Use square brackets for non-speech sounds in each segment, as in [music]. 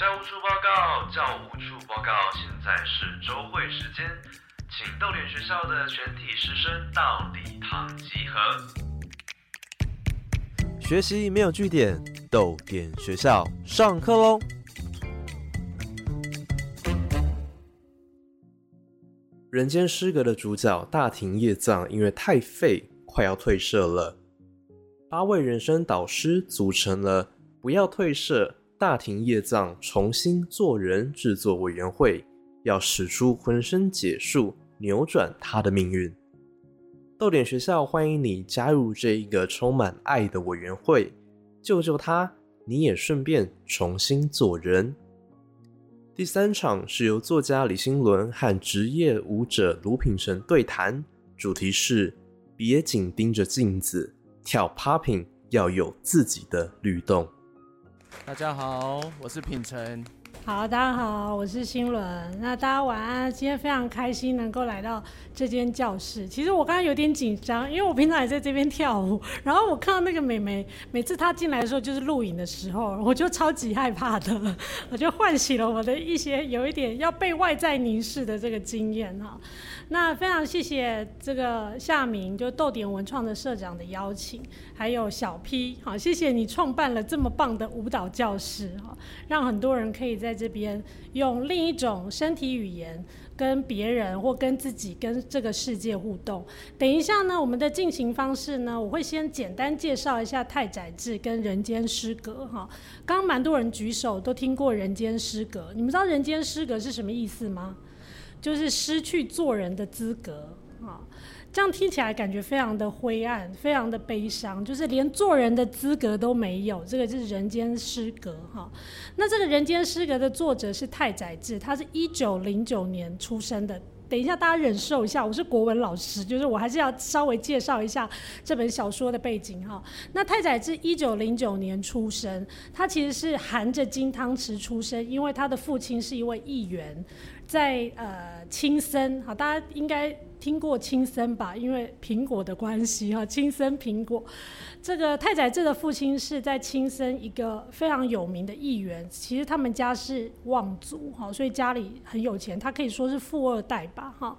教务处报告，教务处报告，现在是周会时间，请逗点学校的全体师生到礼堂集合。学习没有据点，逗点学校上课喽！人间失格的主角大庭叶藏因为太废，快要退社了。八位人生导师组成了不要退社。大庭叶藏重新做人制作委员会要使出浑身解数扭转他的命运。豆点学校欢迎你加入这一个充满爱的委员会，救救他，你也顺便重新做人。第三场是由作家李新伦和职业舞者卢品成对谈，主题是别紧盯着镜子跳 popping，要有自己的律动。大家好，我是品成。好，大家好，我是新伦。那大家晚安。今天非常开心能够来到这间教室。其实我刚刚有点紧张，因为我平常也在这边跳舞。然后我看到那个美眉，每次她进来的时候就是录影的时候，我就超级害怕的。[laughs] 我就唤起了我的一些有一点要被外在凝视的这个经验哈。那非常谢谢这个夏明，就豆点文创的社长的邀请，还有小 P，好，谢谢你创办了这么棒的舞蹈教室哈，让很多人可以在这边用另一种身体语言跟别人或跟自己跟这个世界互动。等一下呢，我们的进行方式呢，我会先简单介绍一下太宰治跟人间失格哈。刚刚蛮多人举手都听过人间失格，你们知道人间失格是什么意思吗？就是失去做人的资格啊，这样听起来感觉非常的灰暗，非常的悲伤，就是连做人的资格都没有，这个就是人间失格哈。那这个人间失格的作者是太宰治，他是一九零九年出生的。等一下，大家忍受一下，我是国文老师，就是我还是要稍微介绍一下这本小说的背景哈。那太宰治一九零九年出生，他其实是含着金汤匙出生，因为他的父亲是一位议员。在呃轻生，好，大家应该听过轻生吧？因为苹果的关系哈，轻生苹果。这个太宰治的父亲是在亲生一个非常有名的议员，其实他们家是望族哈，所以家里很有钱，他可以说是富二代吧哈。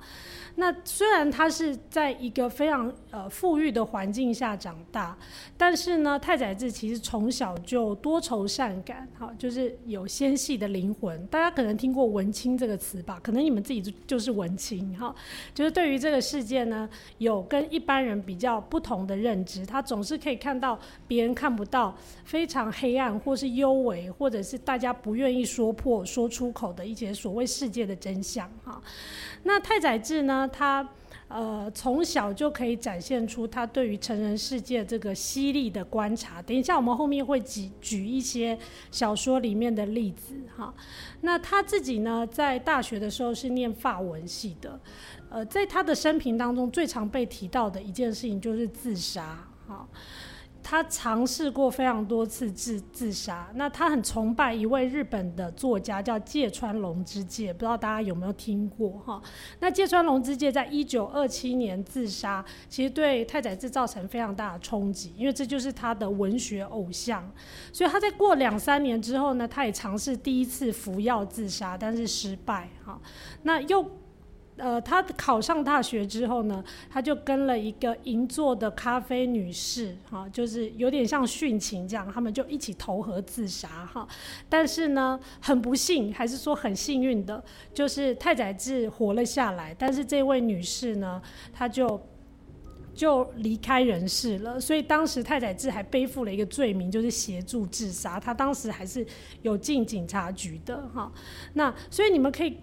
那虽然他是在一个非常呃富裕的环境下长大，但是呢，太宰治其实从小就多愁善感，哈，就是有纤细的灵魂。大家可能听过文青这个词吧？可能你们自己就就是文青，哈，就是对于这个世界呢，有跟一般人比较不同的认知。他总是可以可以看到别人看不到，非常黑暗或是幽微，或者是大家不愿意说破、说出口的一些所谓世界的真相，哈。那太宰治呢？他呃从小就可以展现出他对于成人世界这个犀利的观察。等一下我们后面会举举一些小说里面的例子哈。那他自己呢，在大学的时候是念法文系的。呃，在他的生平当中，最常被提到的一件事情就是自杀哈。他尝试过非常多次自自杀。那他很崇拜一位日本的作家，叫芥川龙之介，不知道大家有没有听过哈？那芥川龙之介在一九二七年自杀，其实对太宰治造成非常大的冲击，因为这就是他的文学偶像。所以他在过两三年之后呢，他也尝试第一次服药自杀，但是失败哈。那又。呃，他考上大学之后呢，他就跟了一个银座的咖啡女士，哈，就是有点像殉情这样，他们就一起投河自杀，哈。但是呢，很不幸，还是说很幸运的，就是太宰治活了下来，但是这位女士呢，她就就离开人世了。所以当时太宰治还背负了一个罪名，就是协助自杀。他当时还是有进警察局的，哈。那所以你们可以。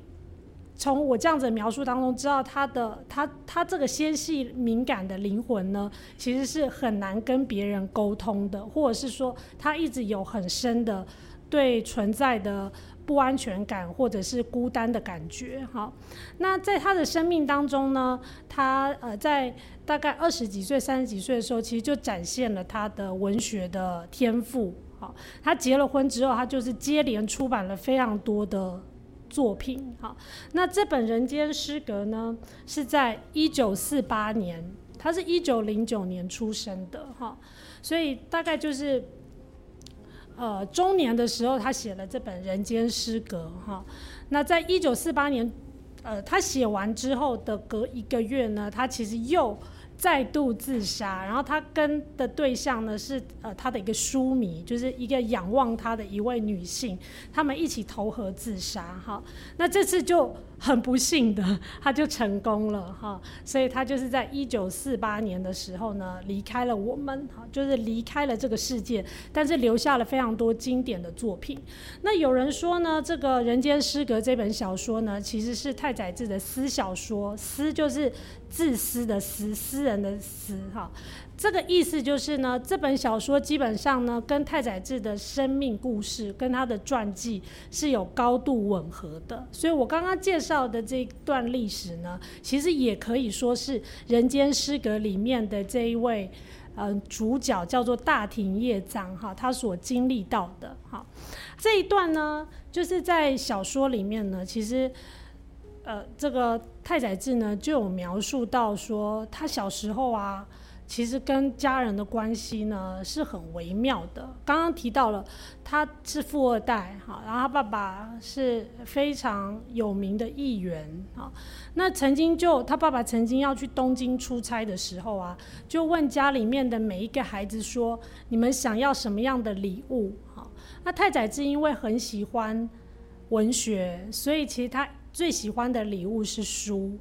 从我这样子描述当中，知道他的他他这个纤细敏感的灵魂呢，其实是很难跟别人沟通的，或者是说他一直有很深的对存在的不安全感或者是孤单的感觉。好，那在他的生命当中呢，他呃在大概二十几岁、三十几岁的时候，其实就展现了他的文学的天赋。好，他结了婚之后，他就是接连出版了非常多的。作品好，那这本《人间失格》呢，是在一九四八年，他是一九零九年出生的哈，所以大概就是，呃中年的时候，他写了这本《人间失格》哈。那在一九四八年，呃，他写完之后的隔一个月呢，他其实又。再度自杀，然后他跟的对象呢是呃他的一个书迷，就是一个仰望他的一位女性，他们一起投河自杀哈。那这次就很不幸的，[laughs] 他就成功了哈，所以他就是在一九四八年的时候呢离开了我们哈，就是离开了这个世界，但是留下了非常多经典的作品。那有人说呢，这个人间失格这本小说呢，其实是太宰治的私小说，私就是。自私的私，私人的私，哈，这个意思就是呢，这本小说基本上呢，跟太宰治的生命故事跟他的传记是有高度吻合的。所以我刚刚介绍的这段历史呢，其实也可以说是《人间失格》里面的这一位，嗯，主角叫做大庭叶藏，哈，他所经历到的，哈，这一段呢，就是在小说里面呢，其实。呃，这个太宰治呢就有描述到说，他小时候啊，其实跟家人的关系呢是很微妙的。刚刚提到了他是富二代，哈，然后他爸爸是非常有名的议员，哈。那曾经就他爸爸曾经要去东京出差的时候啊，就问家里面的每一个孩子说：“你们想要什么样的礼物？”哈，那太宰治因为很喜欢文学，所以其实他。最喜欢的礼物是书，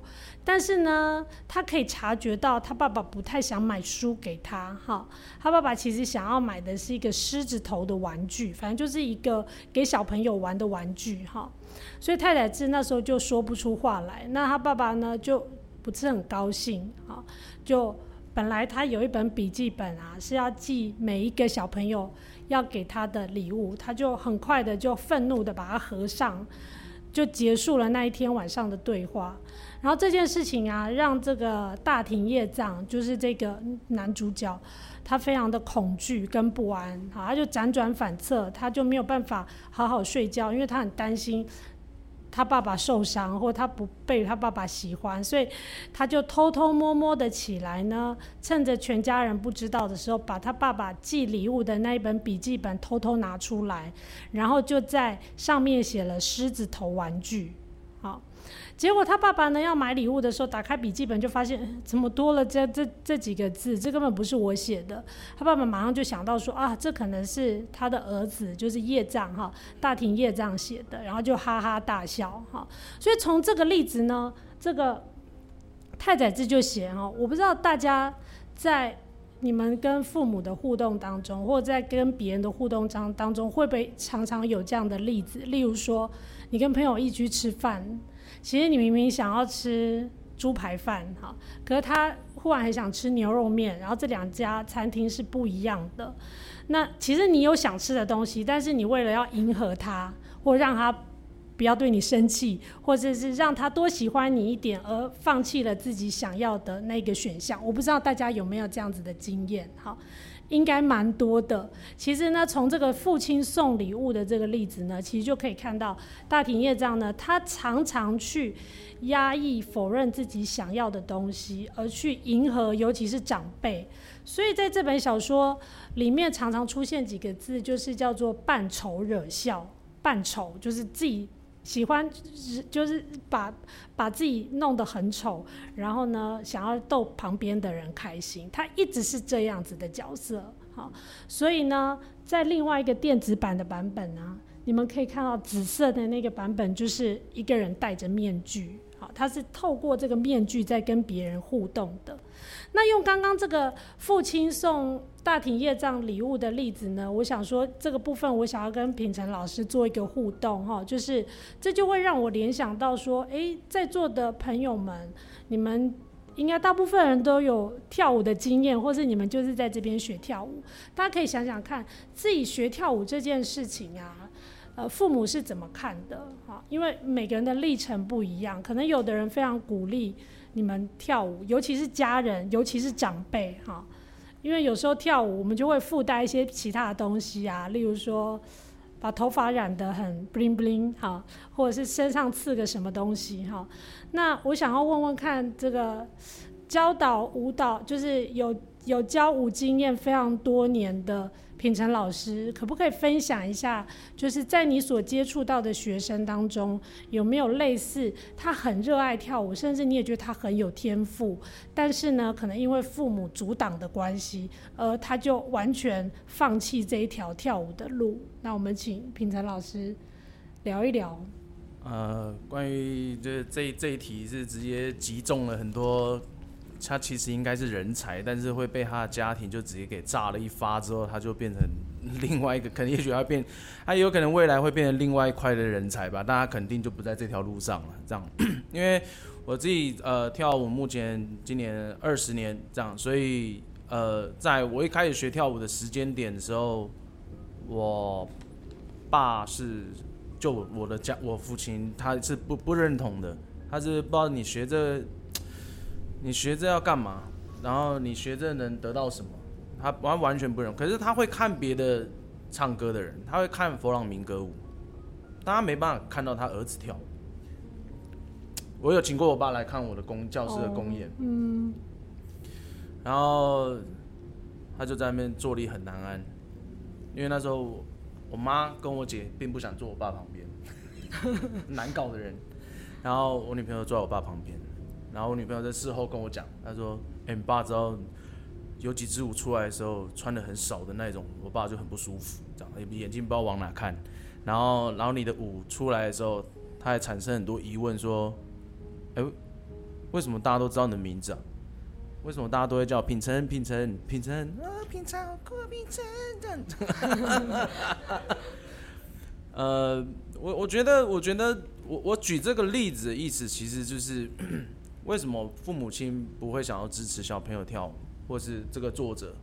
但是呢，他可以察觉到他爸爸不太想买书给他，哈，他爸爸其实想要买的是一个狮子头的玩具，反正就是一个给小朋友玩的玩具，哈，所以太太志那时候就说不出话来，那他爸爸呢就不是很高兴，哈，就本来他有一本笔记本啊，是要记每一个小朋友要给他的礼物，他就很快的就愤怒的把它合上。就结束了那一天晚上的对话，然后这件事情啊，让这个大庭叶藏，就是这个男主角，他非常的恐惧跟不安，好，他就辗转反侧，他就没有办法好好睡觉，因为他很担心。他爸爸受伤，或他不被他爸爸喜欢，所以他就偷偷摸摸的起来呢，趁着全家人不知道的时候，把他爸爸寄礼物的那一本笔记本偷偷拿出来，然后就在上面写了狮子头玩具。结果他爸爸呢要买礼物的时候，打开笔记本就发现怎么多了这这这几个字，这根本不是我写的。他爸爸马上就想到说啊，这可能是他的儿子，就是叶藏哈，大庭叶藏写的，然后就哈哈大笑哈。所以从这个例子呢，这个太宰治就写哈，我不知道大家在你们跟父母的互动当中，或者在跟别人的互动当当中，会不会常常有这样的例子？例如说，你跟朋友一起去吃饭。其实你明明想要吃猪排饭，哈，可是他忽然很想吃牛肉面，然后这两家餐厅是不一样的。那其实你有想吃的东西，但是你为了要迎合他，或让他不要对你生气，或者是让他多喜欢你一点，而放弃了自己想要的那个选项。我不知道大家有没有这样子的经验，哈。应该蛮多的。其实呢，从这个父亲送礼物的这个例子呢，其实就可以看到大庭叶藏呢，他常常去压抑、否认自己想要的东西，而去迎合，尤其是长辈。所以在这本小说里面，常常出现几个字，就是叫做“扮丑惹笑”。扮丑就是自己。喜欢就是把把自己弄得很丑，然后呢，想要逗旁边的人开心，他一直是这样子的角色，好，所以呢，在另外一个电子版的版本呢，你们可以看到紫色的那个版本，就是一个人戴着面具，他是透过这个面具在跟别人互动的。那用刚刚这个父亲送大庭叶藏礼物的例子呢，我想说这个部分我想要跟品成老师做一个互动哈，就是这就会让我联想到说，诶，在座的朋友们，你们应该大部分人都有跳舞的经验，或是你们就是在这边学跳舞，大家可以想想看，自己学跳舞这件事情啊，呃，父母是怎么看的哈？因为每个人的历程不一样，可能有的人非常鼓励。你们跳舞，尤其是家人，尤其是长辈，哈，因为有时候跳舞，我们就会附带一些其他的东西啊，例如说把头发染得很 bling bling，哈，或者是身上刺个什么东西，哈。那我想要问问看，这个教导舞蹈，就是有有教舞经验非常多年的品成老师，可不可以分享一下，就是在你所接触到的学生当中，有没有类似他很热爱跳舞，甚至你也觉得他很有天赋，但是呢，可能因为父母阻挡的关系，而他就完全放弃这一条跳舞的路？那我们请品成老师聊一聊。呃，关于这这这一题是直接击中了很多，他其实应该是人才，但是会被他的家庭就直接给炸了一发之后，他就变成另外一个，可能也许要变，他有可能未来会变成另外一块的人才吧，但他肯定就不在这条路上了。这样，[clears throat] 因为我自己呃跳舞目前今年二十年这样，所以呃在我一开始学跳舞的时间点的时候，我爸是。就我的家，我父亲他是不不认同的，他是不知道你学这，你学这要干嘛，然后你学这能得到什么，他完完全不认。可是他会看别的唱歌的人，他会看佛朗明歌舞，但他没办法看到他儿子跳。我有请过我爸来看我的公教师的公演，嗯，然后他就在那边坐立很难安，因为那时候。我妈跟我姐并不想坐我爸旁边，[laughs] 难搞的人。然后我女朋友坐在我爸旁边，然后我女朋友在事后跟我讲，她说：“哎，你爸知道有几支舞出来的时候穿的很少的那种，我爸就很不舒服，这样眼睛不知道往哪看。然后，然后你的舞出来的时候，他还产生很多疑问，说：哎，为什么大家都知道你的名字啊？”为什么大家都会叫品成品成品成啊？品成酷品成这样。[laughs] 呃，我我觉得，我觉得，我我举这个例子的意思，其实就是为什么父母亲不会想要支持小朋友跳舞，或是这个作者。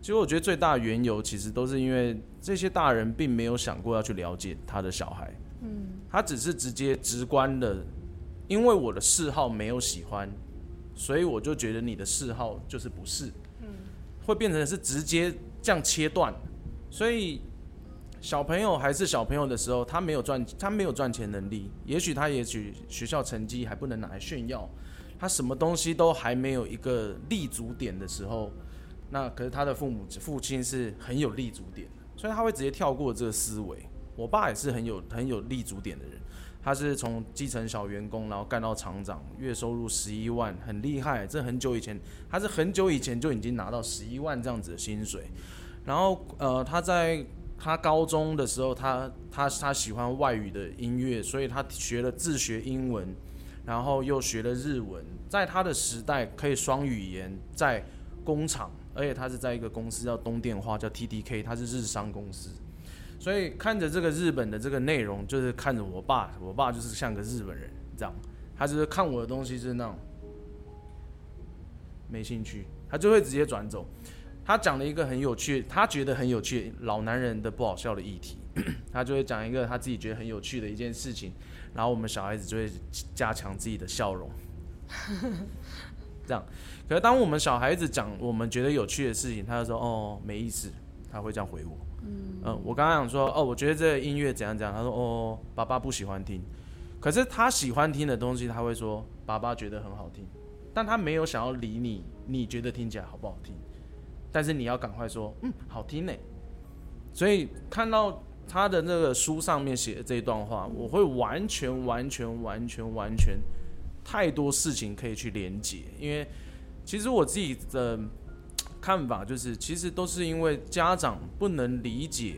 其实我觉得最大的缘由，其实都是因为这些大人并没有想过要去了解他的小孩。嗯，他只是直接直观的，因为我的嗜好没有喜欢。所以我就觉得你的嗜好就是不是，嗯，会变成是直接这样切断。所以小朋友还是小朋友的时候，他没有赚，他没有赚钱能力，也许他也许学校成绩还不能拿来炫耀，他什么东西都还没有一个立足点的时候，那可是他的父母父亲是很有立足点的，所以他会直接跳过这个思维。我爸也是很有很有立足点的人。他是从基层小员工，然后干到厂长，月收入十一万，很厉害。这很久以前，他是很久以前就已经拿到十一万这样子的薪水。然后，呃，他在他高中的时候，他他他喜欢外语的音乐，所以他学了自学英文，然后又学了日文。在他的时代，可以双语言，在工厂，而且他是在一个公司叫东电化，叫 TDK，他是日商公司。所以看着这个日本的这个内容，就是看着我爸，我爸就是像个日本人这样，他就是看我的东西是那种没兴趣，他就会直接转走。他讲了一个很有趣，他觉得很有趣老男人的不好笑的议题，[clears throat] 他就会讲一个他自己觉得很有趣的一件事情，然后我们小孩子就会加强自己的笑容，[laughs] 这样。可是当我们小孩子讲我们觉得有趣的事情，他就说哦没意思，他会这样回我。嗯，我刚刚想说，哦，我觉得这个音乐怎样怎样，他说，哦，爸爸不喜欢听，可是他喜欢听的东西，他会说，爸爸觉得很好听，但他没有想要理你，你觉得听起来好不好听？但是你要赶快说，嗯，好听呢。所以看到他的那个书上面写的这一段话，我会完全完全完全完全太多事情可以去连接，因为其实我自己的。看法就是，其实都是因为家长不能理解，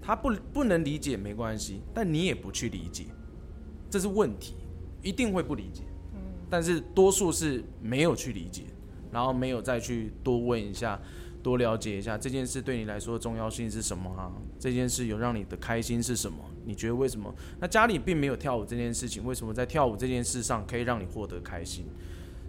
他不不能理解没关系，但你也不去理解，这是问题，一定会不理解。嗯，但是多数是没有去理解，然后没有再去多问一下，多了解一下这件事对你来说的重要性是什么啊？这件事有让你的开心是什么？你觉得为什么？那家里并没有跳舞这件事情，为什么在跳舞这件事上可以让你获得开心？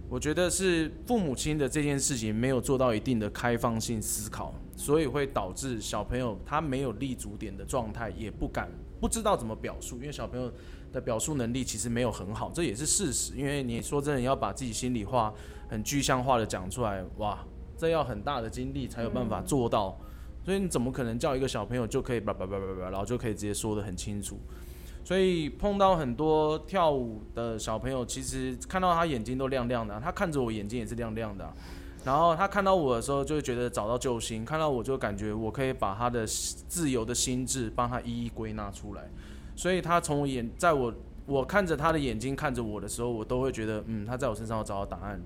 我觉得是父母亲的这件事情没有做到一定的开放性思考，所以会导致小朋友他没有立足点的状态，也不敢不知道怎么表述，因为小朋友的表述能力其实没有很好，这也是事实。因为你说真的要把自己心里话很具象化的讲出来，哇，这要很大的精力才有办法做到，所以你怎么可能叫一个小朋友就可以叭叭叭叭叭，然后就可以直接说的很清楚？所以碰到很多跳舞的小朋友，其实看到他眼睛都亮亮的，他看着我眼睛也是亮亮的，然后他看到我的时候，就会觉得找到救星；看到我就感觉我可以把他的自由的心智帮他一一归纳出来。所以他从眼在我我看着他的眼睛看着我的时候，我都会觉得，嗯，他在我身上要找到答案。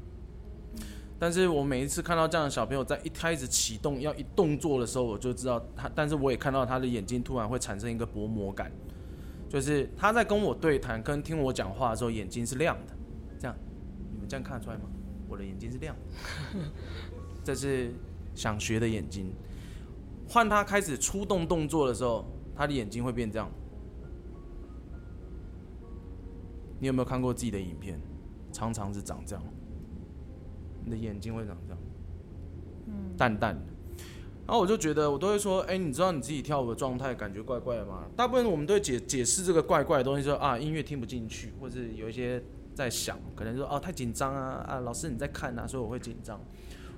但是我每一次看到这样的小朋友在一开始启动要一动作的时候，我就知道他，但是我也看到他的眼睛突然会产生一个薄膜感，就是他在跟我对谈、跟听我讲话的时候，眼睛是亮的。这样，你们这样看得出来吗？我的眼睛是亮的，这是想学的眼睛。换他开始出动动作的时候，他的眼睛会变这样。你有没有看过自己的影片？常常是长这样。你的眼睛会长这样，嗯，淡淡的。然后我就觉得，我都会说，哎，你知道你自己跳舞的状态感觉怪怪的吗？大部分我们都会解解释这个怪怪的东西，说啊，音乐听不进去，或者有一些在想，可能说哦太紧张啊啊，老师你在看啊，所以我会紧张，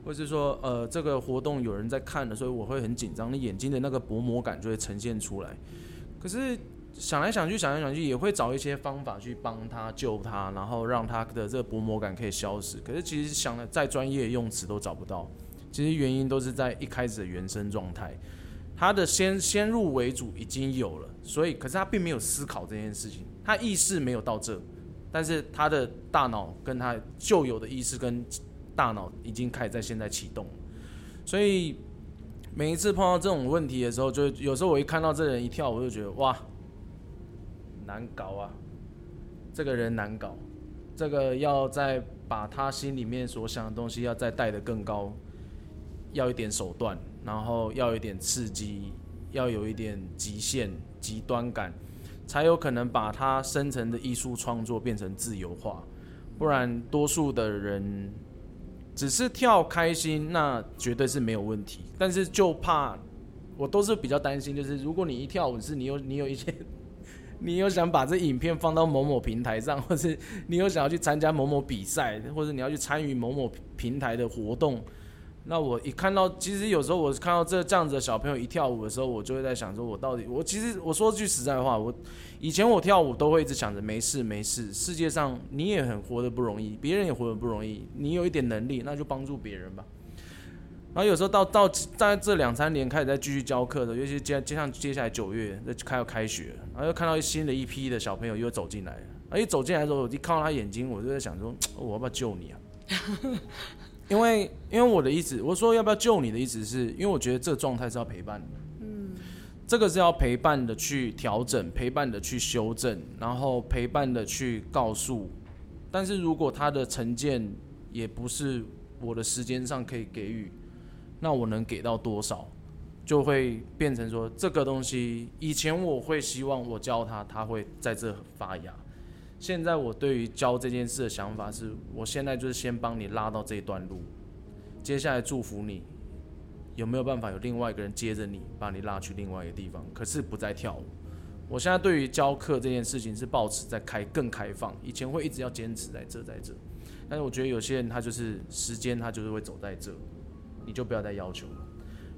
或是说呃这个活动有人在看的，所以我会很紧张，你眼睛的那个薄膜感就会呈现出来。可是。想来想去，想来想去，也会找一些方法去帮他救他，然后让他的这个薄膜感可以消失。可是其实想的再专业用词都找不到，其实原因都是在一开始的原生状态，他的先先入为主已经有了，所以可是他并没有思考这件事情，他意识没有到这，但是他的大脑跟他旧有的意识跟大脑已经开始在现在启动，所以每一次碰到这种问题的时候，就有时候我一看到这人一跳，我就觉得哇。难搞啊，这个人难搞，这个要再把他心里面所想的东西要再带得更高，要一点手段，然后要一点刺激，要有一点极限、极端感，才有可能把他深层的艺术创作变成自由化。不然，多数的人只是跳开心，那绝对是没有问题。但是就怕，我都是比较担心，就是如果你一跳舞是你有你有一些。你有想把这影片放到某某平台上，或是你有想要去参加某某比赛，或者你要去参与某某平台的活动，那我一看到，其实有时候我看到这这样子的小朋友一跳舞的时候，我就会在想说，我到底，我其实我说句实在话，我以前我跳舞都会一直想着没事没事，世界上你也很活得不容易，别人也活得不容易，你有一点能力，那就帮助别人吧。然后有时候到到在这两三年开始在继续教课的，尤其接接上接下来九月那开要开学，然后又看到新的一批的小朋友又走进来，而一走进来的时候，我一看到他眼睛，我就在想说，我要不要救你啊？因为因为我的意思，我说要不要救你的意思是因为我觉得这个状态是要陪伴的，嗯，这个是要陪伴的去调整，陪伴的去修正，然后陪伴的去告诉，但是如果他的成见也不是我的时间上可以给予。那我能给到多少，就会变成说这个东西。以前我会希望我教他，他会在这发芽。现在我对于教这件事的想法是，我现在就是先帮你拉到这一段路，接下来祝福你，有没有办法有另外一个人接着你，把你拉去另外一个地方？可是不再跳舞。我现在对于教课这件事情是保持在开更开放，以前会一直要坚持在这在这，但是我觉得有些人他就是时间他就是会走在这。你就不要再要求了，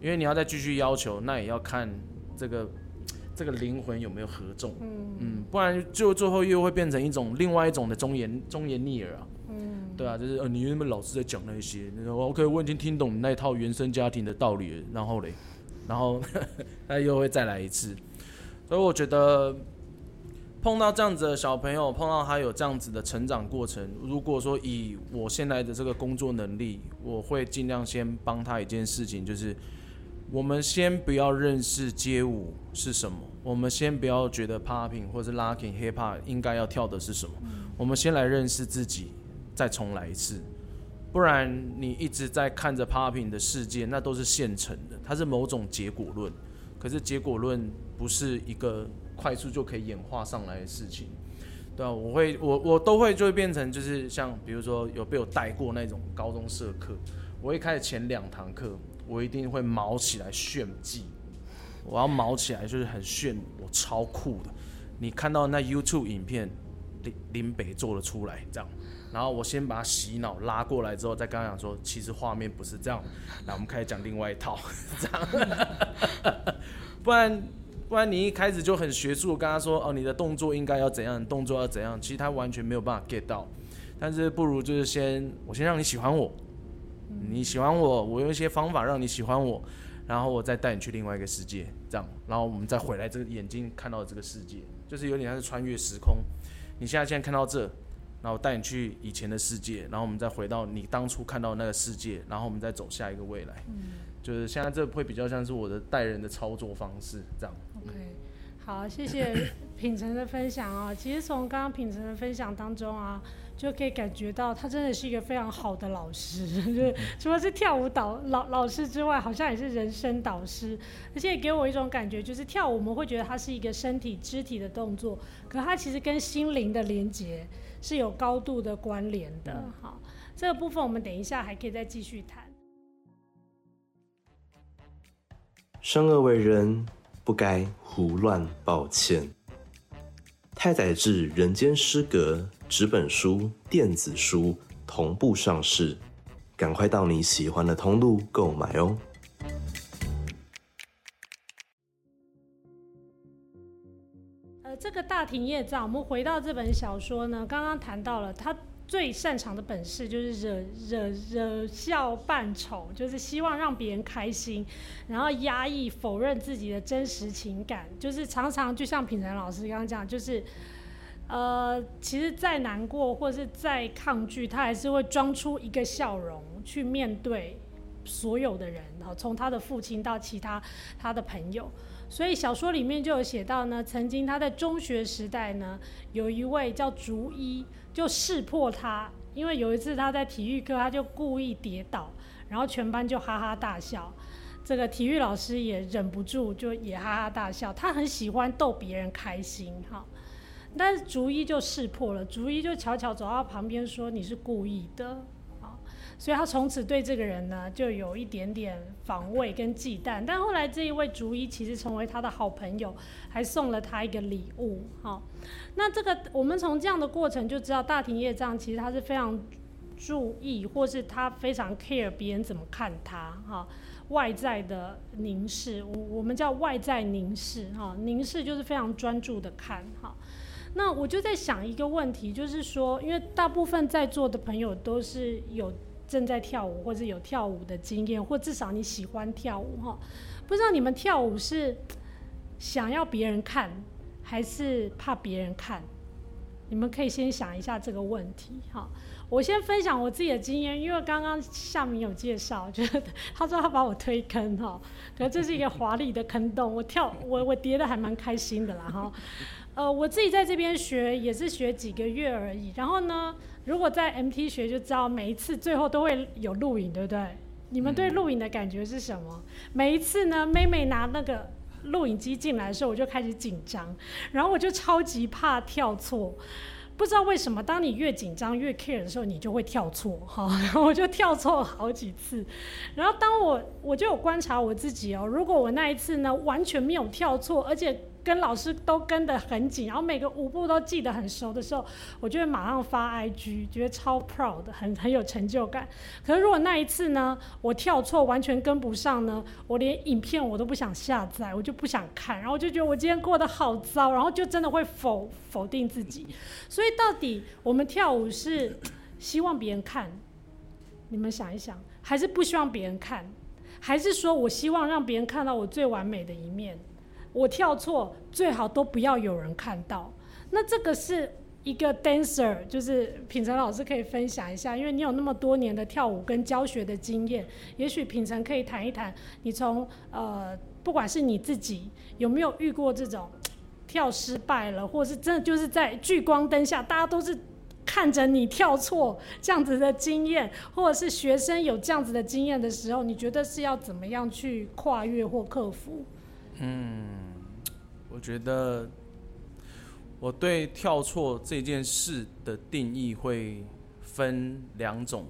因为你要再继续要求，那也要看这个 [tsk] 这个灵魂有没有合众，嗯，不然就最后又会变成一种另外一种的忠言忠言逆耳啊，嗯，对啊，就是呃，你原本老是在讲那些，我 OK，我已经听懂你那一套原生家庭的道理了，然后嘞，然后 [laughs] 他又会再来一次，所以我觉得。碰到这样子的小朋友，碰到他有这样子的成长过程，如果说以我现在的这个工作能力，我会尽量先帮他一件事情，就是我们先不要认识街舞是什么，我们先不要觉得 popping 或者 locking hip hop 应该要跳的是什么，我们先来认识自己，再重来一次，不然你一直在看着 popping 的世界，那都是现成的，它是某种结果论，可是结果论不是一个。快速就可以演化上来的事情，对啊，我会我我都会就会变成就是像比如说有被我带过那种高中社课，我一开始前两堂课我一定会毛起来炫技，我要毛起来就是很炫，我超酷的。你看到那 YouTube 影片林林北做了出来这样，然后我先把他洗脑拉过来之后，再跟他讲说，其实画面不是这样，那我们开始讲另外一套这样，不然。不然你一开始就很学术，跟他说哦，你的动作应该要怎样，动作要怎样，其实他完全没有办法 get 到。但是不如就是先，我先让你喜欢我，你喜欢我，我用一些方法让你喜欢我，然后我再带你去另外一个世界，这样，然后我们再回来这个眼睛看到这个世界，就是有点像是穿越时空。你现在现在看到这，然后带你去以前的世界，然后我们再回到你当初看到那个世界，然后我们再走下一个未来。就是现在这会比较像是我的带人的操作方式，这样。OK，好，谢谢 [coughs] 品成的分享啊。其实从刚刚品成的分享当中啊，就可以感觉到他真的是一个非常好的老师，[laughs] 就是除了是跳舞导老老师之外，好像也是人生导师，而且给我一种感觉，就是跳舞我们会觉得它是一个身体肢体的动作，可它其实跟心灵的连接是有高度的关联的。好，这个部分我们等一下还可以再继续谈。生而为人，不该胡乱抱歉。太宰治《人间失格》纸本书、电子书同步上市，赶快到你喜欢的通路购买哦。呃，这个大庭业障，我们回到这本小说呢，刚刚谈到了他最擅长的本事就是惹惹惹笑扮丑，就是希望让别人开心，然后压抑否认自己的真实情感，就是常常就像品成老师刚刚讲，就是呃，其实再难过或是再抗拒，他还是会装出一个笑容去面对所有的人，然后，从他的父亲到其他他的朋友。所以小说里面就有写到呢，曾经他在中学时代呢，有一位叫竹一，就识破他，因为有一次他在体育课，他就故意跌倒，然后全班就哈哈大笑，这个体育老师也忍不住就也哈哈大笑，他很喜欢逗别人开心哈。但是竹一就识破了，竹一就悄悄走到旁边说：“你是故意的。”所以他从此对这个人呢，就有一点点防卫跟忌惮。但后来这一位竹一其实成为他的好朋友，还送了他一个礼物。好，那这个我们从这样的过程就知道，大庭业障其实他是非常注意，或是他非常 care 别人怎么看他哈。外在的凝视，我我们叫外在凝视哈，凝视就是非常专注的看哈。那我就在想一个问题，就是说，因为大部分在座的朋友都是有。正在跳舞，或者有跳舞的经验，或至少你喜欢跳舞哈。不知道你们跳舞是想要别人看，还是怕别人看？你们可以先想一下这个问题哈。我先分享我自己的经验，因为刚刚夏明有介绍，就是他说他把我推坑哈，可这是一个华丽的坑洞，我跳我我跌的还蛮开心的啦哈。呃，我自己在这边学也是学几个月而已，然后呢，如果在 MT 学就知道，每一次最后都会有录影，对不对？你们对录影的感觉是什么？每一次呢，妹妹拿那个录影机进来的时候，我就开始紧张，然后我就超级怕跳错。不知道为什么，当你越紧张越 care 的时候，你就会跳错 [laughs] 哈。然后我就跳错好几次。然后当我我就有观察我自己哦，如果我那一次呢完全没有跳错，而且跟老师都跟得很紧，然后每个舞步都记得很熟的时候，我就会马上发 IG，觉得超 proud，很很有成就感。可是如果那一次呢，我跳错，完全跟不上呢，我连影片我都不想下载，我就不想看，然后我就觉得我今天过得好糟，然后就真的会否否定自己。所以到底我们跳舞是希望别人看，你们想一想，还是不希望别人看？还是说我希望让别人看到我最完美的一面？我跳错最好都不要有人看到。那这个是一个 dancer，就是品成老师可以分享一下，因为你有那么多年的跳舞跟教学的经验，也许品成可以谈一谈，你从呃，不管是你自己有没有遇过这种跳失败了，或是真的就是在聚光灯下，大家都是看着你跳错这样子的经验，或者是学生有这样子的经验的时候，你觉得是要怎么样去跨越或克服？嗯，我觉得我对跳错这件事的定义会分两种，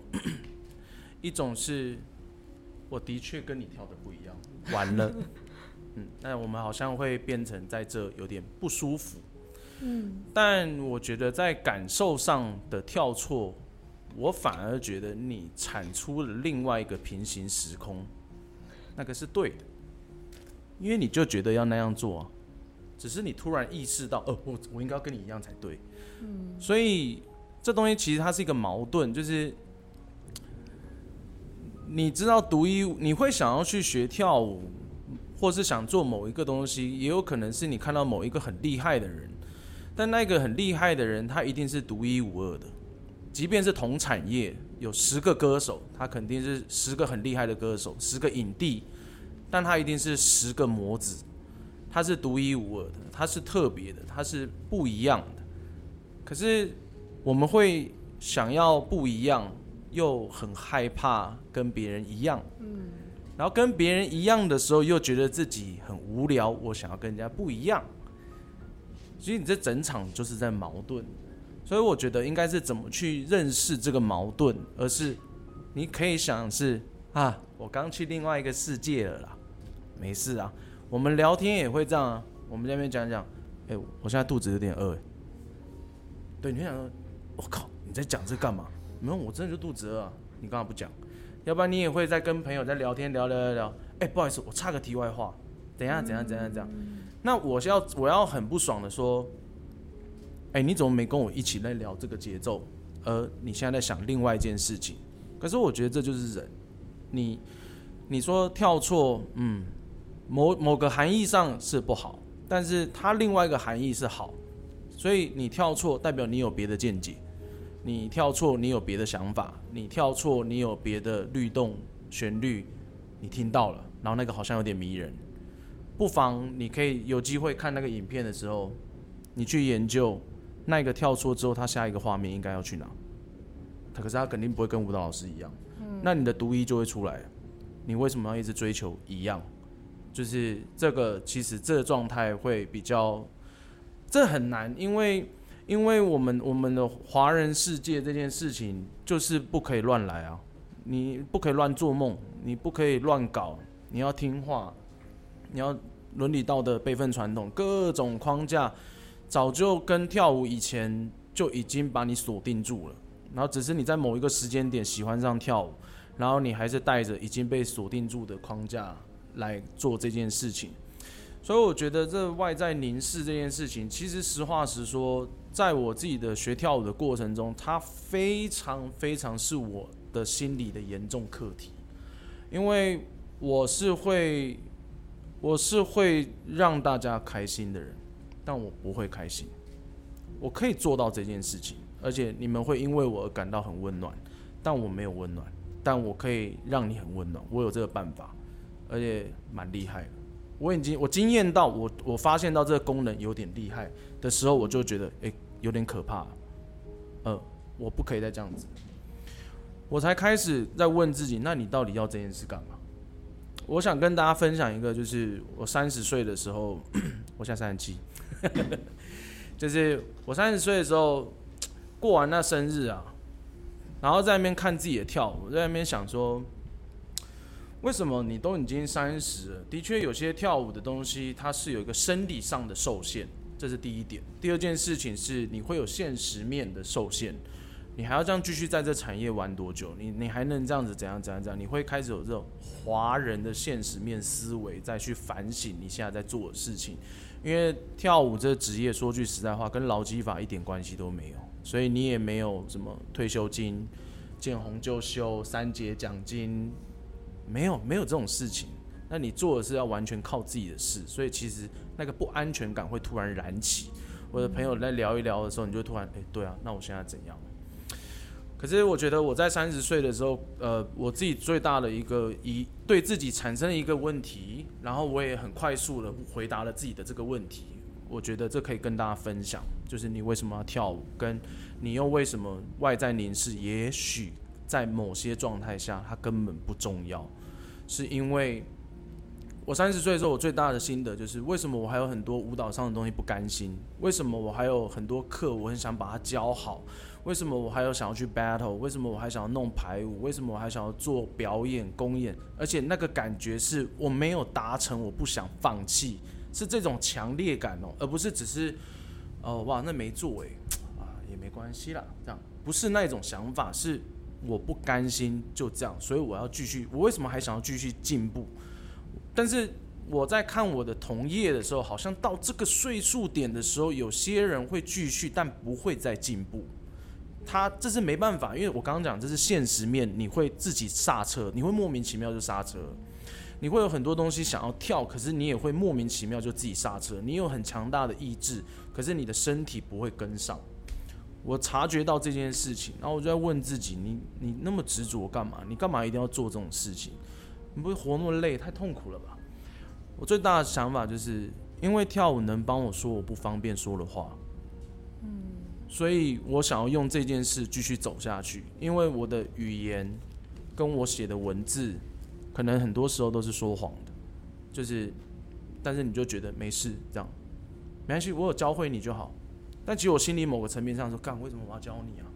[clears throat] 一种是我的确跟你跳的不一样，[laughs] 完了，嗯，那我们好像会变成在这有点不舒服，嗯，但我觉得在感受上的跳错，我反而觉得你产出了另外一个平行时空，那个是对的。因为你就觉得要那样做、啊，只是你突然意识到，哦，我我应该要跟你一样才对。嗯，所以这东西其实它是一个矛盾，就是你知道独一，你会想要去学跳舞，或是想做某一个东西，也有可能是你看到某一个很厉害的人，但那个很厉害的人，他一定是独一无二的。即便是同产业有十个歌手，他肯定是十个很厉害的歌手，十个影帝，但它一定是十个模子，它是独一无二的，它是特别的，它是不一样的。可是我们会想要不一样，又很害怕跟别人一样，嗯，然后跟别人一样的时候，又觉得自己很无聊，我想要跟人家不一样，所以你这整场就是在矛盾。所以我觉得应该是怎么去认识这个矛盾，而是你可以想是啊，我刚去另外一个世界了啦，没事啊。我们聊天也会这样啊，我们这边讲讲，哎，我现在肚子有点饿，对，你想说，我靠，你在讲这干嘛？没有，我真的就肚子饿啊，你干嘛不讲？要不然你也会在跟朋友在聊天，聊聊聊聊，哎，不好意思，我插个题外话，等下怎样怎样怎样，那我是要我要很不爽的说。哎，你怎么没跟我一起来聊这个节奏？而你现在在想另外一件事情。可是我觉得这就是人。你你说跳错，嗯，某某个含义上是不好，但是它另外一个含义是好。所以你跳错代表你有别的见解，你跳错你有别的想法，你跳错你有别的律动旋律，你听到了，然后那个好像有点迷人。不妨你可以有机会看那个影片的时候，你去研究。那个跳错之后，他下一个画面应该要去哪？他可是他肯定不会跟舞蹈老师一样。嗯，那你的独一就会出来。你为什么要一直追求一样？就是这个，其实这个状态会比较，这很难，因为因为我们我们的华人世界这件事情就是不可以乱来啊，你不可以乱做梦，你不可以乱搞，你要听话，你要伦理道德、辈分传统各种框架。早就跟跳舞以前就已经把你锁定住了，然后只是你在某一个时间点喜欢上跳舞，然后你还是带着已经被锁定住的框架来做这件事情。所以我觉得这外在凝视这件事情，其实实话实说，在我自己的学跳舞的过程中，它非常非常是我的心理的严重课题，因为我是会，我是会让大家开心的人。但我不会开心，我可以做到这件事情，而且你们会因为我而感到很温暖，但我没有温暖，但我可以让你很温暖，我有这个办法，而且蛮厉害。我已经我惊艳到我，我发现到这个功能有点厉害的时候，我就觉得诶有点可怕，呃，我不可以再这样子，我才开始在问自己，那你到底要这件事干嘛？我想跟大家分享一个，就是我三十岁的时候，[clears throat] 我现在三十七。[laughs] 就是我三十岁的时候过完那生日啊，然后在那边看自己的跳舞，在那边想说，为什么你都已经三十了？的确有些跳舞的东西它是有一个生理上的受限，这是第一点。第二件事情是你会有现实面的受限，你还要这样继续在这产业玩多久？你你还能这样子怎样怎样怎样？你会开始有这种华人的现实面思维，再去反省你现在在做的事情。因为跳舞这职业，说句实在话，跟劳基法一点关系都没有，所以你也没有什么退休金，见红就休、三节奖金，没有没有这种事情。那你做的是要完全靠自己的事，所以其实那个不安全感会突然燃起。我的朋友在聊一聊的时候，你就突然，哎，对啊，那我现在怎样？可是我觉得我在三十岁的时候，呃，我自己最大的一个一对自己产生了一个问题，然后我也很快速的回答了自己的这个问题。我觉得这可以跟大家分享，就是你为什么要跳舞，跟你又为什么外在凝视，也许在某些状态下它根本不重要，是因为我三十岁的时候，我最大的心得就是为什么我还有很多舞蹈上的东西不甘心，为什么我还有很多课我很想把它教好。为什么我还有想要去 battle？为什么我还想要弄排舞？为什么我还想要做表演公演？而且那个感觉是我没有达成，我不想放弃，是这种强烈感哦，而不是只是哦哇那没做诶，啊也没关系啦，这样不是那种想法，是我不甘心就这样，所以我要继续。我为什么还想要继续进步？但是我在看我的同业的时候，好像到这个岁数点的时候，有些人会继续，但不会再进步。他这是没办法，因为我刚刚讲这是现实面，你会自己刹车，你会莫名其妙就刹车，你会有很多东西想要跳，可是你也会莫名其妙就自己刹车。你有很强大的意志，可是你的身体不会跟上。我察觉到这件事情，然后我就在问自己：你你那么执着干嘛？你干嘛一定要做这种事情？你不会活那么累，太痛苦了吧？我最大的想法就是，因为跳舞能帮我说我不方便说的话，嗯，所以我想要用这件事继续走下去。因为我的语言跟我写的文字，可能很多时候都是说谎的，就是，但是你就觉得没事，这样没关系，我有教会你就好。但其实我心里某个层面上说，干为什么我要教你啊？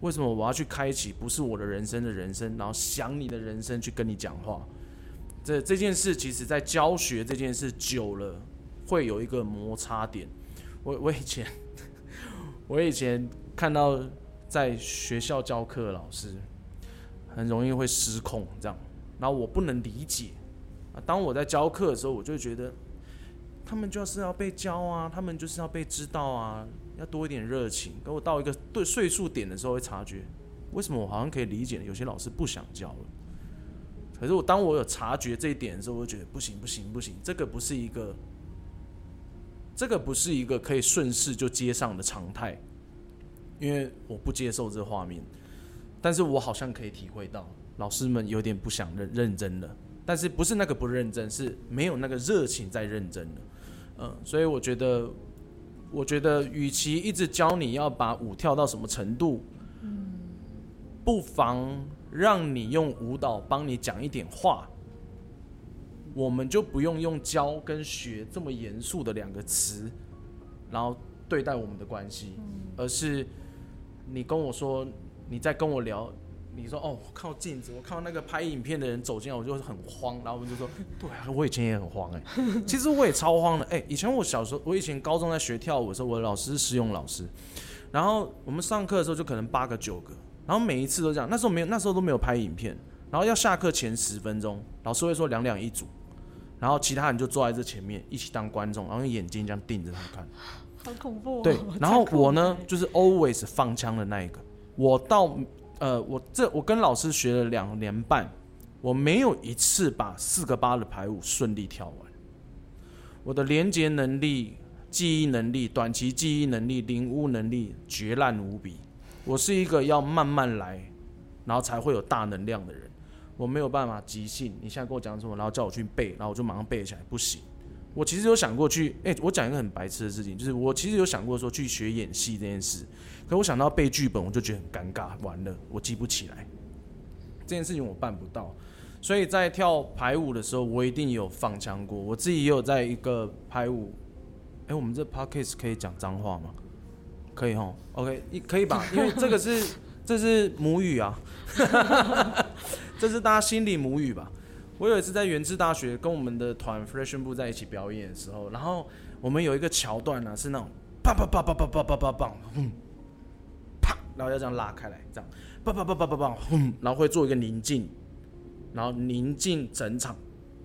为什么我要去开启不是我的人生的人生，然后想你的人生去跟你讲话？这这件事其实，在教学这件事久了，会有一个摩擦点。我我以前，[laughs] 我以前看到在学校教课的老师，很容易会失控这样，然后我不能理解。当我在教课的时候，我就觉得。他们就是要被教啊，他们就是要被知道啊，要多一点热情。等我到一个对岁数点的时候，会察觉为什么我好像可以理解有些老师不想教了。可是我当我有察觉这一点的时候，我就觉得不行不行不行，这个不是一个，这个不是一个可以顺势就接上的常态，因为我不接受这画面。但是我好像可以体会到老师们有点不想认认真了，但是不是那个不认真，是没有那个热情在认真的。嗯，所以我觉得，我觉得，与其一直教你要把舞跳到什么程度，嗯，不妨让你用舞蹈帮你讲一点话，我们就不用用教跟学这么严肃的两个词，然后对待我们的关系，而是你跟我说，你在跟我聊。你说哦，靠镜子，我看到那个拍影片的人走进来，我就很慌。然后我们就说，对啊，我以前也很慌哎，其实我也超慌的哎。以前我小时候，我以前高中在学跳舞的时候，我的老师是实用老师，然后我们上课的时候就可能八个九个，然后每一次都这样。那时候没有，那时候都没有拍影片。然后要下课前十分钟，老师会说两两一组，然后其他人就坐在这前面一起当观众，然后用眼睛这样盯着他看，好恐怖。对，然后我呢，就是 always 放枪的那一个，我到。呃，我这我跟老师学了两年半，我没有一次把四个八的排舞顺利跳完。我的连接能力、记忆能力、短期记忆能力、领悟能力绝烂无比。我是一个要慢慢来，然后才会有大能量的人。我没有办法即兴，你现在跟我讲什么，然后叫我去背，然后我就马上背起来，不行。我其实有想过去，哎，我讲一个很白痴的事情，就是我其实有想过说去学演戏这件事。可我想到背剧本，我就觉得很尴尬，完了，我记不起来这件事情，我办不到。所以在跳排舞的时候，我一定有放枪过。我自己也有在一个排舞，哎，我们这 podcast 可以讲脏话吗？可以哈，OK，一可以吧？[laughs] 因为这个是这是母语啊，[laughs] 这是大家心里母语吧。我有一次在原治大学跟我们的团 Fresh 部在一起表演的时候，然后我们有一个桥段呢，是那种啪啪啪啪啪啪啪啪啪，然后要这样拉开来，这样，叭叭叭叭叭叭，轰，然后会做一个宁静，然后宁静整场，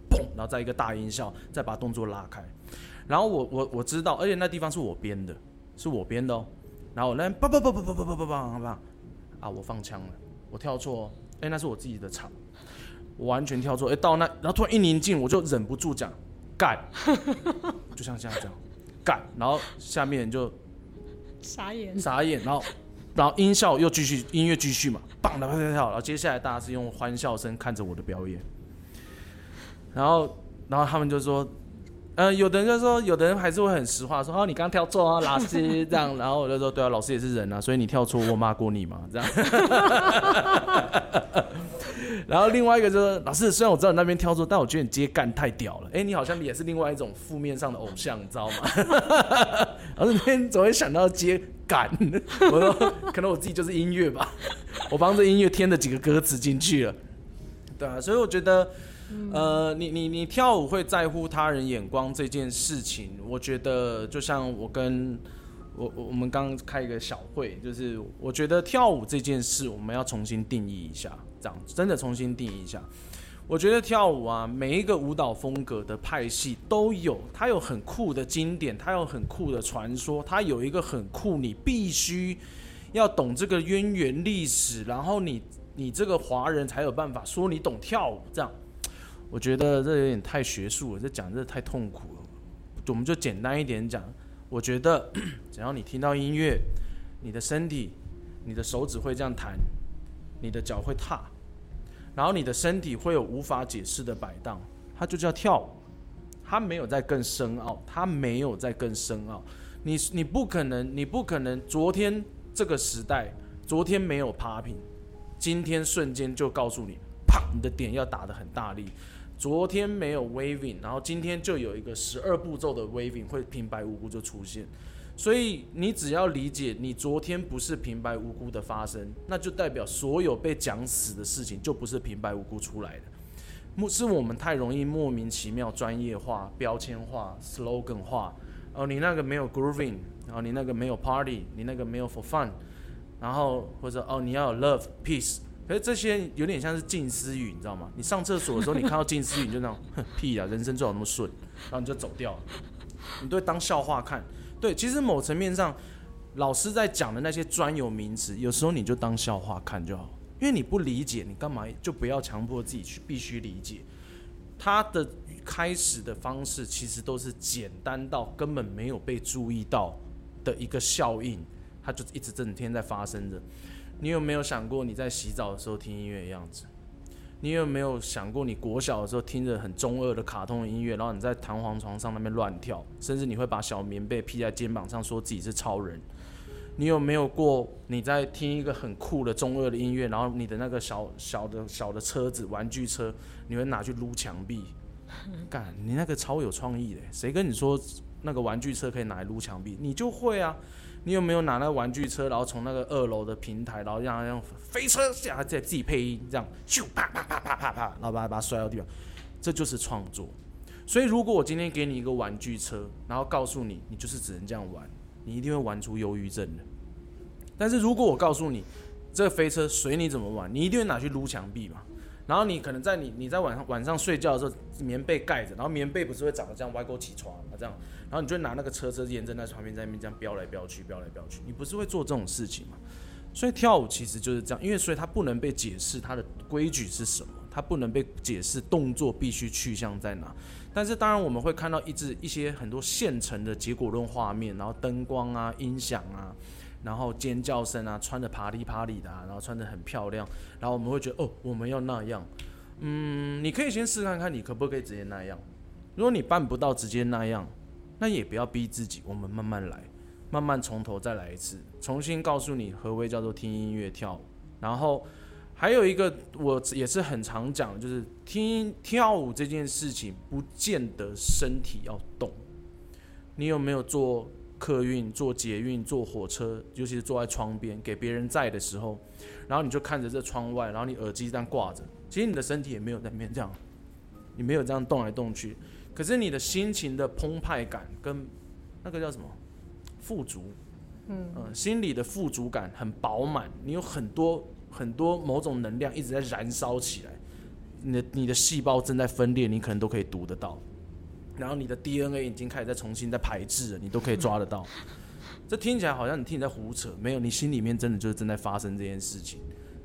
砰，然后再一个大音效，再把动作拉开。然后我我我知道，而且那地方是我编的，是我编的哦。然后那叭叭叭叭叭叭叭叭叭，啊，我放枪了，我跳错，哦哎，那是我自己的场，我完全跳错，哎，到那，然后突然一宁静，我就忍不住讲干，[laughs] 就像这样讲干，然后下面就傻眼，傻眼，然后。然后音效又继续，音乐继续嘛，棒的跳跳跳。然后接下来大家是用欢笑声看着我的表演。然后，然后他们就说，嗯，有的人就说，有的人还是会很实话，说哦，你刚跳错啊，老师这样。然后我就说，对啊，老师也是人啊，所以你跳错，我骂过你嘛，这样。然后另外一个就是，老师，虽然我知道你那边跳错，但我觉得你接干太屌了。哎，你好像也是另外一种负面上的偶像，你知道吗？[laughs] 然后那天总会想到接。感，我说可能我自己就是音乐吧，我帮这音乐添了几个歌词进去了，对啊，所以我觉得，呃，你你你跳舞会在乎他人眼光这件事情，我觉得就像我跟我我们刚开一个小会，就是我觉得跳舞这件事我们要重新定义一下，这样真的重新定义一下。我觉得跳舞啊，每一个舞蹈风格的派系都有，它有很酷的经典，它有很酷的传说，它有一个很酷，你必须要懂这个渊源历史，然后你你这个华人才有办法说你懂跳舞。这样，我觉得这有点太学术了，这讲这太痛苦了。我们就简单一点讲，我觉得 [coughs] 只要你听到音乐，你的身体、你的手指会这样弹，你的脚会踏，然后你的身体会有无法解释的摆荡，它就叫跳舞。它没有在更深奥，它没有在更深奥。你你不可能，你不可能。昨天这个时代，昨天没有 popping，今天瞬间就告诉你，啪，你的点要打得很大力。昨天没有 waving，然后今天就有一个十二步骤的 waving 会平白无故就出现。所以你只要理解，你昨天不是平白无故的发生，那就代表所有被讲死的事情就不是平白无故出来的。是我们太容易莫名其妙专业化、标签化、slogan 化。哦，你那个没有 grooving，然后你那个没有 party，你那个没有 for fun，然后或者哦你要 love peace，可是这些有点像是近思语，你知道吗？你上厕所的时候，你看到近思语，你就那种 [laughs] 哼屁啊，人生最好那么顺，然后你就走掉了，你都会当笑话看。对，其实某层面上，老师在讲的那些专有名词，有时候你就当笑话看就好。因为你不理解，你干嘛就不要强迫自己去必须理解。它的开始的方式其实都是简单到根本没有被注意到的一个效应，它就一直整天在发生着。你有没有想过你在洗澡的时候听音乐的样子？你有没有想过你国小的时候听着很中二的卡通音乐，然后你在弹簧床上那边乱跳，甚至你会把小棉被披在肩膀上，说自己是超人？你有没有过你在听一个很酷的中二的音乐，然后你的那个小小的小的车子玩具车，你会拿去撸墙壁？干，你那个超有创意的，谁跟你说那个玩具车可以拿来撸墙壁？你就会啊！你有没有拿那个玩具车，然后从那个二楼的平台，然后让它用飞车下，再自己配音，这样咻啪啪啪啪啪啪，然后把它把它摔到地上，这就是创作。所以如果我今天给你一个玩具车，然后告诉你，你就是只能这样玩，你一定会玩出忧郁症的。但是如果我告诉你，这个飞车随你怎么玩，你一定会拿去撸墙壁嘛。然后你可能在你你在晚上晚上睡觉的时候，棉被盖着，然后棉被不是会长得这样歪勾起床啊这样，然后你就拿那个车车沿着那旁边在那边这样飙来飙去，飙来飙去，你不是会做这种事情吗？所以跳舞其实就是这样，因为所以它不能被解释它的规矩是什么，它不能被解释动作必须去向在哪。但是当然我们会看到一支一些很多现成的结果论画面，然后灯光啊、音响啊。然后尖叫声啊，穿的啪里啪里的啊，然后穿的很漂亮，然后我们会觉得哦，我们要那样。嗯，你可以先试看看，你可不可以直接那样。如果你办不到直接那样，那也不要逼自己，我们慢慢来，慢慢从头再来一次，重新告诉你何为叫做听音乐跳舞。然后还有一个我也是很常讲，就是听跳舞这件事情，不见得身体要动。你有没有坐？客运、坐捷运、坐火车，尤其是坐在窗边给别人在的时候，然后你就看着这窗外，然后你耳机这样挂着，其实你的身体也没有在那边这样，你没有这样动来动去，可是你的心情的澎湃感跟那个叫什么富足，嗯嗯，心里的富足感很饱满，你有很多很多某种能量一直在燃烧起来，你的你的细胞正在分裂，你可能都可以读得到。然后你的 DNA 已经开始在重新在排斥了，你都可以抓得到。[laughs] 这听起来好像你听你在胡扯，没有，你心里面真的就是正在发生这件事情。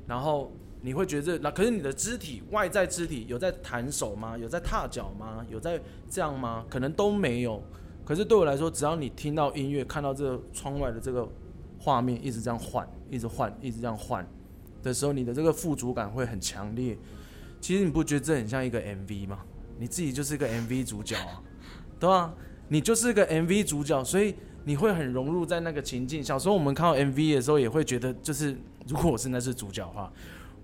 然后你会觉得，那可是你的肢体外在肢体有在弹手吗？有在踏脚吗？有在这样吗？可能都没有。可是对我来说，只要你听到音乐，看到这个窗外的这个画面一直这样换，一直换，一直这样换的时候，你的这个富足感会很强烈。其实你不觉得这很像一个 MV 吗？你自己就是一个 MV 主角啊，对吧？你就是一个 MV 主角，所以你会很融入在那个情境。小时候我们看到 MV 的时候，也会觉得，就是如果我现在是主角的话，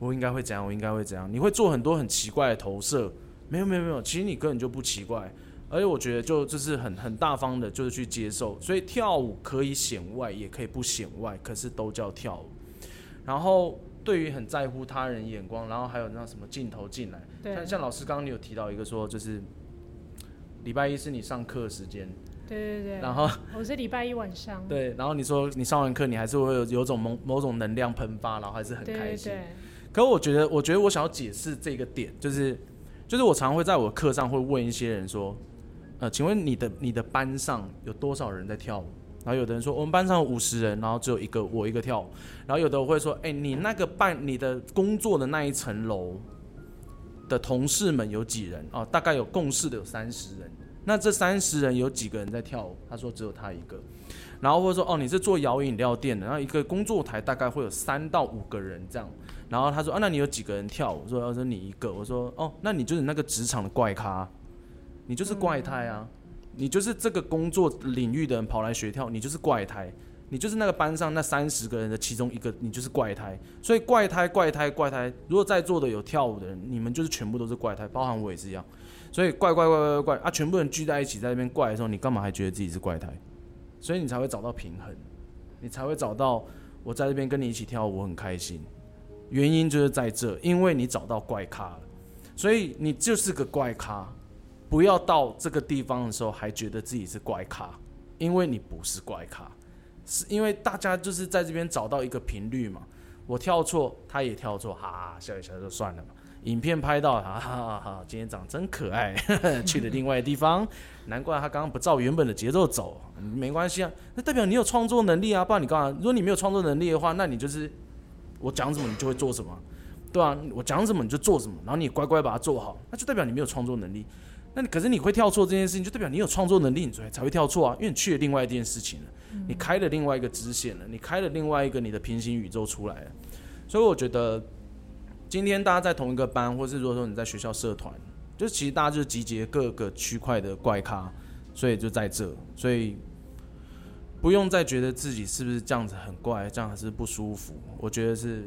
我应该会怎样？我应该会怎样？你会做很多很奇怪的投射。没有没有没有，其实你根本就不奇怪，而且我觉得就就是很很大方的，就是去接受。所以跳舞可以显外，也可以不显外，可是都叫跳舞。然后。对于很在乎他人眼光，然后还有那什么镜头进来，像像老师刚刚你有提到一个说，就是礼拜一是你上课时间，对对对，然后我是礼拜一晚上，对，然后你说你上完课你还是会有有种某某种能量喷发，然后还是很开心。可我觉得，我觉得我想要解释这个点，就是就是我常会在我课上会问一些人说，呃，请问你的你的班上有多少人在跳舞？然后有的人说我们班上有五十人，然后只有一个我一个跳舞，然后有的我会说，哎、你那个办你的工作的那一层楼的同事们有几人哦？大概有共事的有三十人，那这三十人有几个人在跳舞？他说只有他一个。然后或者说哦，你是做摇饮料店的，然后一个工作台大概会有三到五个人这样。然后他说啊，那你有几个人跳舞？说我说你一个。我说哦，那你就是那个职场的怪咖，你就是怪胎啊，你就是这个工作领域的人跑来学跳，你就是怪胎，你就是那个班上那三十个人的其中一个，你就是怪胎。所以怪胎怪胎怪胎，如果在座的有跳舞的人，你们就是全部都是怪胎，包含我也是一样。所以怪怪怪怪怪啊，全部人聚在一起在那边怪的时候，你干嘛还觉得自己是怪胎？所以你才会找到平衡，你才会找到我在这边跟你一起跳舞我很开心。原因就是在这，因为你找到怪咖了，所以你就是个怪咖。不要到这个地方的时候还觉得自己是怪咖，因为你不是怪咖，是因为大家就是在这边找到一个频率嘛。我跳错，他也跳错，哈哈笑一笑就算了嘛。影片拍到，哈哈哈，今天长真可爱，[laughs] 去了另外的地方，难怪他刚刚不照原本的节奏走，没关系啊，那代表你有创作能力啊，不然你干嘛？如果你没有创作能力的话，那你就是我讲什么你就会做什么，对啊，我讲什么你就做什么，然后你乖乖把它做好，那就代表你没有创作能力。那你可是你会跳错这件事情，就代表你有创作能力，你才才会跳错啊，因为你去了另外一件事情了，你开了另外一个支线了，你开了另外一个你的平行宇宙出来了，所以我觉得。今天大家在同一个班，或是如果说你在学校社团，就其实大家就是集结各个区块的怪咖，所以就在这，所以不用再觉得自己是不是这样子很怪，这样还是不舒服。我觉得是，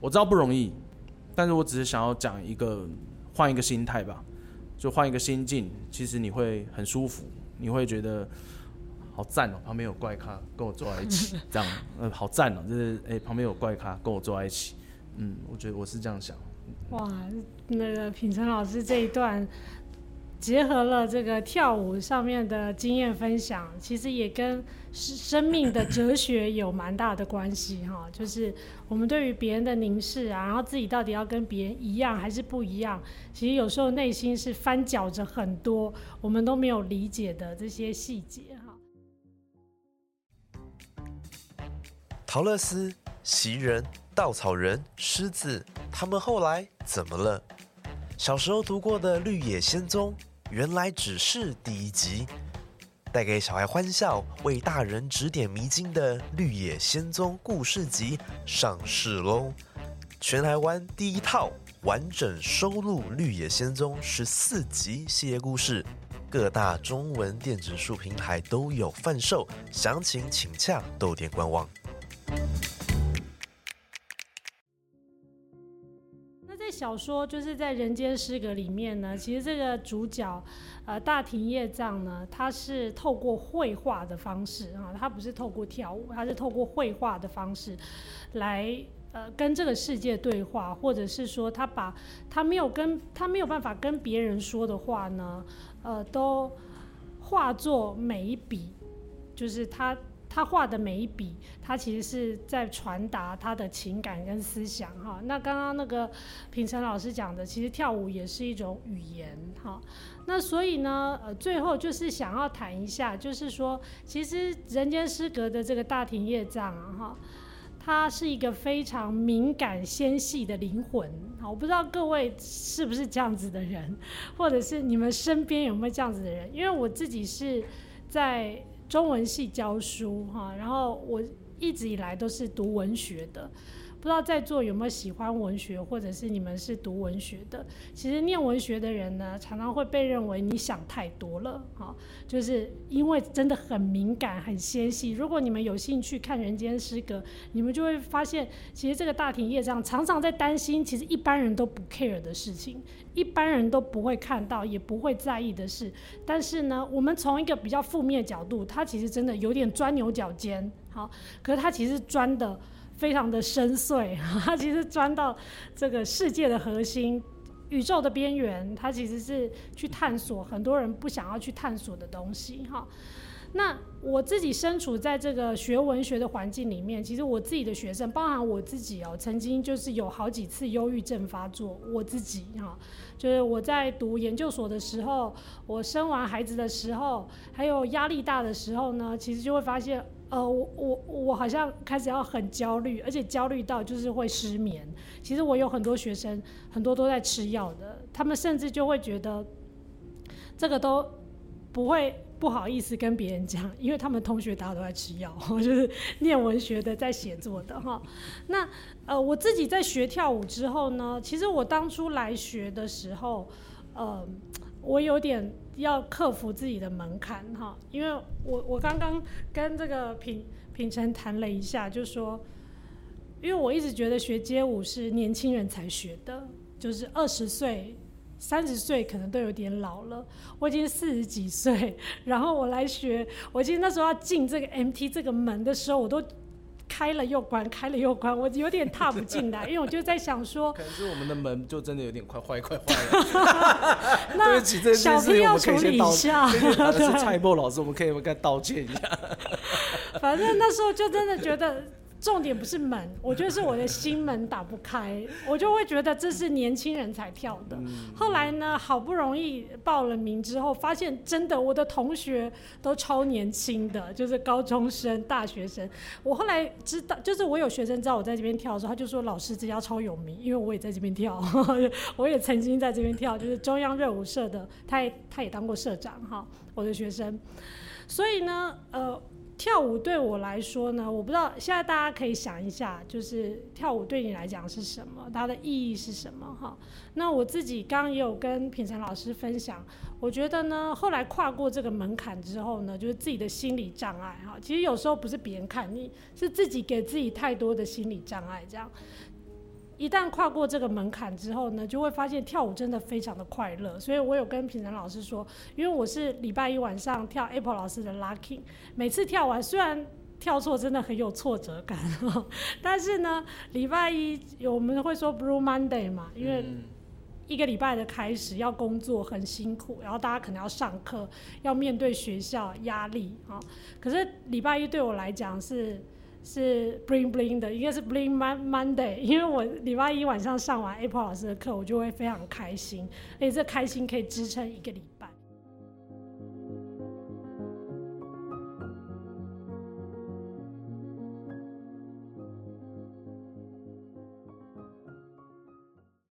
我知道不容易，但是我只是想要讲一个换一个心态吧，就换一个心境，其实你会很舒服，你会觉得好赞哦，旁边有怪咖跟我坐在一起，[laughs] 这样，呃，好赞哦，就是哎、旁边有怪咖跟我坐在一起。嗯，我觉得我是这样想。哇，那个品成老师这一段结合了这个跳舞上面的经验分享，其实也跟生生命的哲学有蛮大的关系哈。[laughs] 就是我们对于别人的凝视啊，然后自己到底要跟别人一样还是不一样，其实有时候内心是翻搅着很多我们都没有理解的这些细节哈。陶乐斯、袭人、稻草人、狮子，他们后来怎么了？小时候读过的《绿野仙踪》，原来只是第一集。带给小孩欢笑、为大人指点迷津的《绿野仙踪》故事集上市喽！全台湾第一套完整收录《绿野仙踪》十四集系列故事，各大中文电子书平台都有贩售，详情请洽豆店官网。小说就是在《人间失格》里面呢，其实这个主角，呃，大庭业藏呢，他是透过绘画的方式啊，他不是透过跳舞，他是透过绘画的方式来呃跟这个世界对话，或者是说他把他没有跟他没有办法跟别人说的话呢，呃，都化作每一笔，就是他。他画的每一笔，他其实是在传达他的情感跟思想哈。那刚刚那个平成老师讲的，其实跳舞也是一种语言哈。那所以呢，呃，最后就是想要谈一下，就是说，其实人间失格的这个大庭业藏啊哈。他是一个非常敏感纤细的灵魂，好，我不知道各位是不是这样子的人，或者是你们身边有没有这样子的人？因为我自己是在中文系教书哈，然后我一直以来都是读文学的，不知道在座有没有喜欢文学，或者是你们是读文学的？其实念文学的人呢，常常会被认为你想太多了哈，就是因为真的很敏感、很纤细。如果你们有兴趣看《人间失格》，你们就会发现，其实这个大庭业障常常在担心，其实一般人都不 care 的事情。一般人都不会看到，也不会在意的事，但是呢，我们从一个比较负面角度，它其实真的有点钻牛角尖，好，可是它其实钻的非常的深邃，[laughs] 它其实钻到这个世界的核心、宇宙的边缘，它其实是去探索很多人不想要去探索的东西，哈。那我自己身处在这个学文学的环境里面，其实我自己的学生，包含我自己哦，曾经就是有好几次忧郁症发作，我自己哈、就是我在读研究所的时候，我生完孩子的时候，还有压力大的时候呢，其实就会发现，呃，我我我好像开始要很焦虑，而且焦虑到就是会失眠。其实我有很多学生，很多都在吃药的，他们甚至就会觉得这个都不会不好意思跟别人讲，因为他们同学大家都在吃药，[laughs] 就是念文学的，在写作的哈。那呃，我自己在学跳舞之后呢，其实我当初来学的时候，呃，我有点要克服自己的门槛哈，因为我我刚刚跟这个品品成谈了一下，就说，因为我一直觉得学街舞是年轻人才学的，就是二十岁。三十岁可能都有点老了，我已经四十几岁，然后我来学，我记得那时候要进这个 MT 这个门的时候，我都开了又关，开了又关，我有点踏不进来，因为我就在想说，[laughs] 可能是我们的门就真的有点快坏快坏了。[laughs] 对那不起，这小件事 P 要情我们可以处理先道一下，这个打的是对蔡波老师，我们可以跟他道歉一下。[laughs] 反正那时候就真的觉得，重点不是门，我觉得是我的心门打不开，我就会觉得这是年轻人才跳的。后来呢，好不容易报了名之后，发现真的我的同学都超年轻的，就是高中生、大学生。我后来知道，就是我有学生知道我在这边跳的时候，他就说老师这家超有名，因为我也在这边跳，[laughs] 我也曾经在这边跳，就是中央热舞社的，他也他也当过社长哈，我的学生。所以呢，呃，跳舞对我来说呢，我不知道现在大家可以想一下，就是跳舞对你来讲是什么，它的意义是什么哈？那我自己刚刚也有跟品成老师分享，我觉得呢，后来跨过这个门槛之后呢，就是自己的心理障碍哈，其实有时候不是别人看你，是自己给自己太多的心理障碍这样。一旦跨过这个门槛之后呢，就会发现跳舞真的非常的快乐。所以我有跟品成老师说，因为我是礼拜一晚上跳 Apple 老师的 Lucky，每次跳完虽然跳错真的很有挫折感，[laughs] 但是呢，礼拜一我们会说 Blue Monday 嘛，因为一个礼拜的开始要工作很辛苦，然后大家可能要上课，要面对学校压力啊。可是礼拜一对我来讲是是 bling bling 的，应该是 bling Monday，因为我礼拜一晚上上完 Apple 老师的课，我就会非常开心，而且这开心可以支撑一个礼拜。